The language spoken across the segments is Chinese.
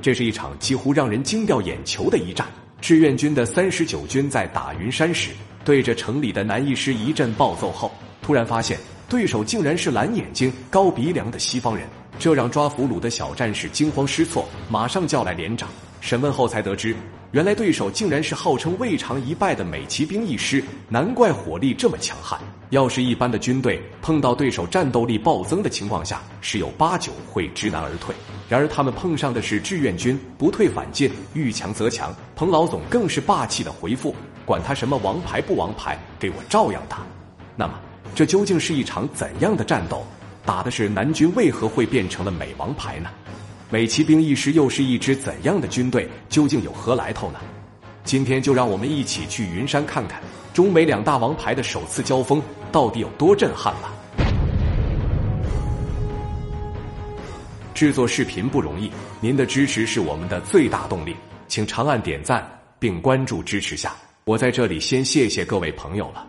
这是一场几乎让人惊掉眼球的一战。志愿军的三十九军在打云山时，对着城里的南义师一阵暴揍后，突然发现对手竟然是蓝眼睛、高鼻梁的西方人，这让抓俘虏的小战士惊慌失措，马上叫来连长审问后才得知，原来对手竟然是号称未尝一败的美骑兵一师，难怪火力这么强悍。要是一般的军队碰到对手战斗力暴增的情况下，十有八九会知难而退。然而他们碰上的是志愿军，不退反进，遇强则强。彭老总更是霸气的回复：“管他什么王牌不王牌，给我照样打。”那么，这究竟是一场怎样的战斗？打的是南军为何会变成了美王牌呢？美骑兵一师又是一支怎样的军队？究竟有何来头呢？今天就让我们一起去云山看看。中美两大王牌的首次交锋到底有多震撼吧？制作视频不容易，您的支持是我们的最大动力，请长按点赞并关注支持下。我在这里先谢谢各位朋友了。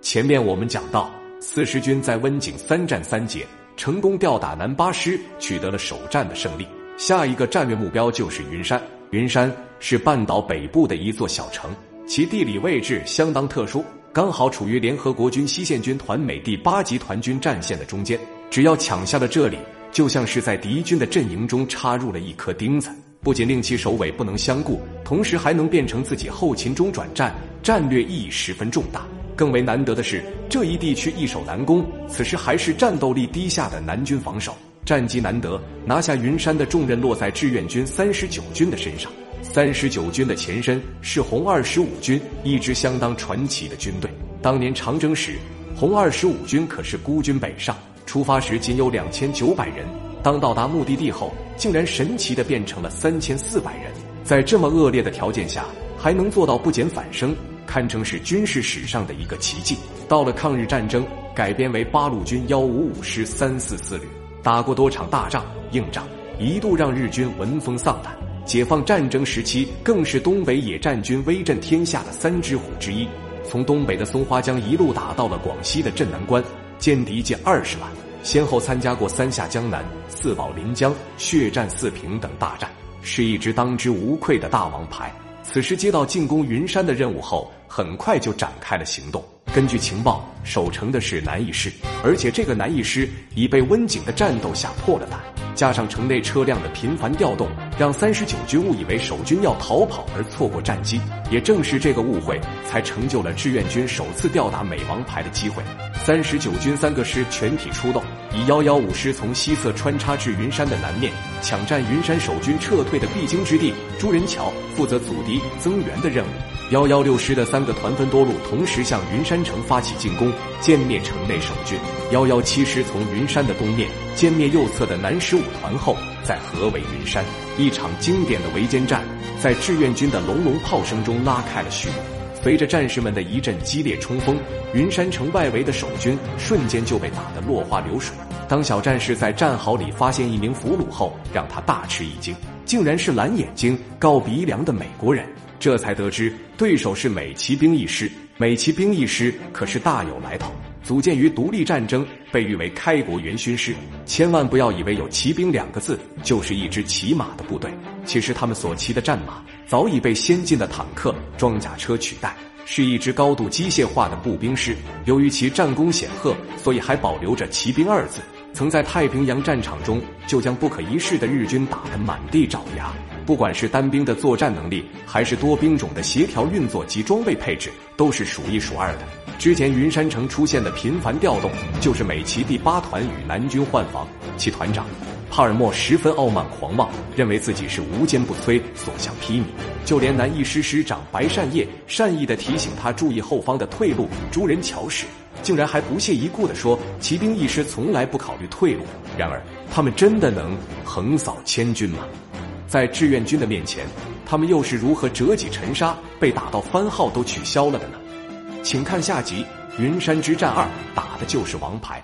前面我们讲到，四十军在温井三战三捷，成功吊打南八师，取得了首战的胜利。下一个战略目标就是云山。云山是半岛北部的一座小城。其地理位置相当特殊，刚好处于联合国军西线军团美第八集团军战线的中间。只要抢下了这里，就像是在敌军的阵营中插入了一颗钉子，不仅令其首尾不能相顾，同时还能变成自己后勤中转站，战略意义十分重大。更为难得的是，这一地区易守难攻，此时还是战斗力低下的南军防守，战机难得，拿下云山的重任落在志愿军三十九军的身上。三十九军的前身是红二十五军，一支相当传奇的军队。当年长征时，红二十五军可是孤军北上，出发时仅有两千九百人，当到达目的地后，竟然神奇的变成了三千四百人。在这么恶劣的条件下，还能做到不减反升，堪称是军事史上的一个奇迹。到了抗日战争，改编为八路军幺五五师三四四旅，打过多场大仗硬仗，一度让日军闻风丧胆。解放战争时期，更是东北野战军威震天下的三只虎之一。从东北的松花江一路打到了广西的镇南关，歼敌近二十万，先后参加过三下江南、四保临江、血战四平等大战，是一支当之无愧的大王牌。此时接到进攻云山的任务后，很快就展开了行动。根据情报，守城的是南义师，而且这个南义师已被温景的战斗吓破了胆。加上城内车辆的频繁调动，让三十九军误以为守军要逃跑而错过战机。也正是这个误会，才成就了志愿军首次吊打美王牌的机会。三十九军三个师全体出动，以幺幺五师从西侧穿插至云山的南面，抢占云山守军撤退的必经之地朱仁桥，负责阻敌增援的任务。幺幺六师的三个团分多路，同时向云山城发起进攻，歼灭城内守军。幺幺七师从云山的东面歼灭右侧的南十五团后，再合围云山。一场经典的围歼战，在志愿军的隆隆炮声中拉开了序幕。随着战士们的一阵激烈冲锋，云山城外围的守军瞬间就被打得落花流水。当小战士在战壕里发现一名俘虏后，让他大吃一惊，竟然是蓝眼睛、高鼻梁的美国人。这才得知对手是美骑兵一师。美骑兵一师可是大有来头，组建于独立战争，被誉为开国元勋师。千万不要以为有骑兵两个字就是一支骑马的部队，其实他们所骑的战马早已被先进的坦克、装甲车取代，是一支高度机械化的步兵师。由于其战功显赫，所以还保留着骑兵二字。曾在太平洋战场中就将不可一世的日军打得满地找牙。不管是单兵的作战能力，还是多兵种的协调运作及装备配置，都是数一数二的。之前云山城出现的频繁调动，就是美骑第八团与南军换防，其团长帕尔默十分傲慢狂妄，认为自己是无坚不摧，所向披靡。就连南一师师长白善业善意的提醒他注意后方的退路朱人桥时，竟然还不屑一顾的说：“骑兵一师从来不考虑退路。”然而，他们真的能横扫千军吗？在志愿军的面前，他们又是如何折戟沉沙，被打到番号都取消了的呢？请看下集《云山之战二》，打的就是王牌。